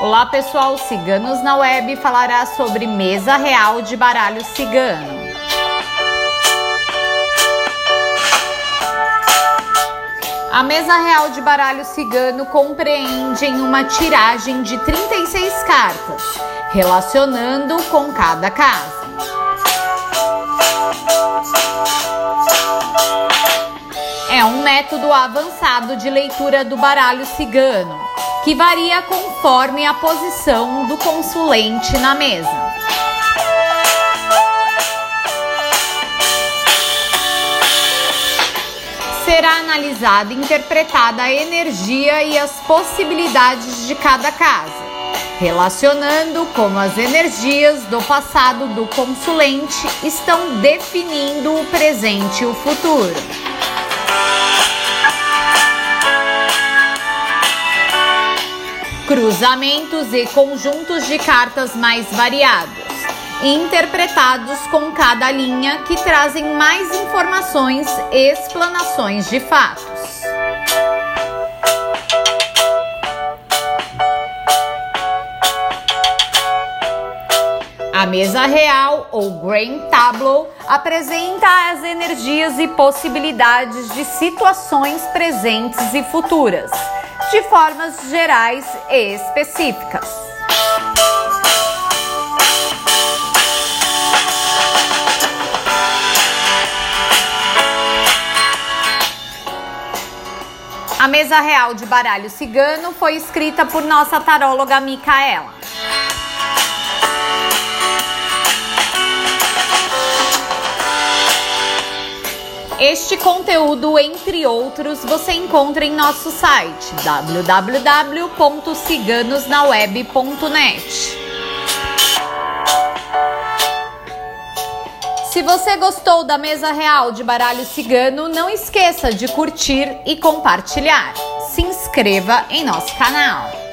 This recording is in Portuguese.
Olá pessoal, Ciganos na Web falará sobre mesa real de baralho cigano. A mesa real de baralho cigano compreende em uma tiragem de 36 cartas, relacionando com cada casa. É um método avançado de leitura do baralho cigano que varia conforme a posição do consulente na mesa. Será analisada e interpretada a energia e as possibilidades de cada casa, relacionando como as energias do passado do consulente estão definindo o presente e o futuro. Cruzamentos e conjuntos de cartas mais variados, interpretados com cada linha que trazem mais informações e explanações de fatos. A mesa real ou Grand Tableau apresenta as energias e possibilidades de situações presentes e futuras de formas gerais e específicas. A mesa real de baralho cigano foi escrita por nossa taróloga Micaela. Este conteúdo, entre outros, você encontra em nosso site www.ciganosnaweb.net. Se você gostou da mesa real de baralho cigano, não esqueça de curtir e compartilhar. Se inscreva em nosso canal.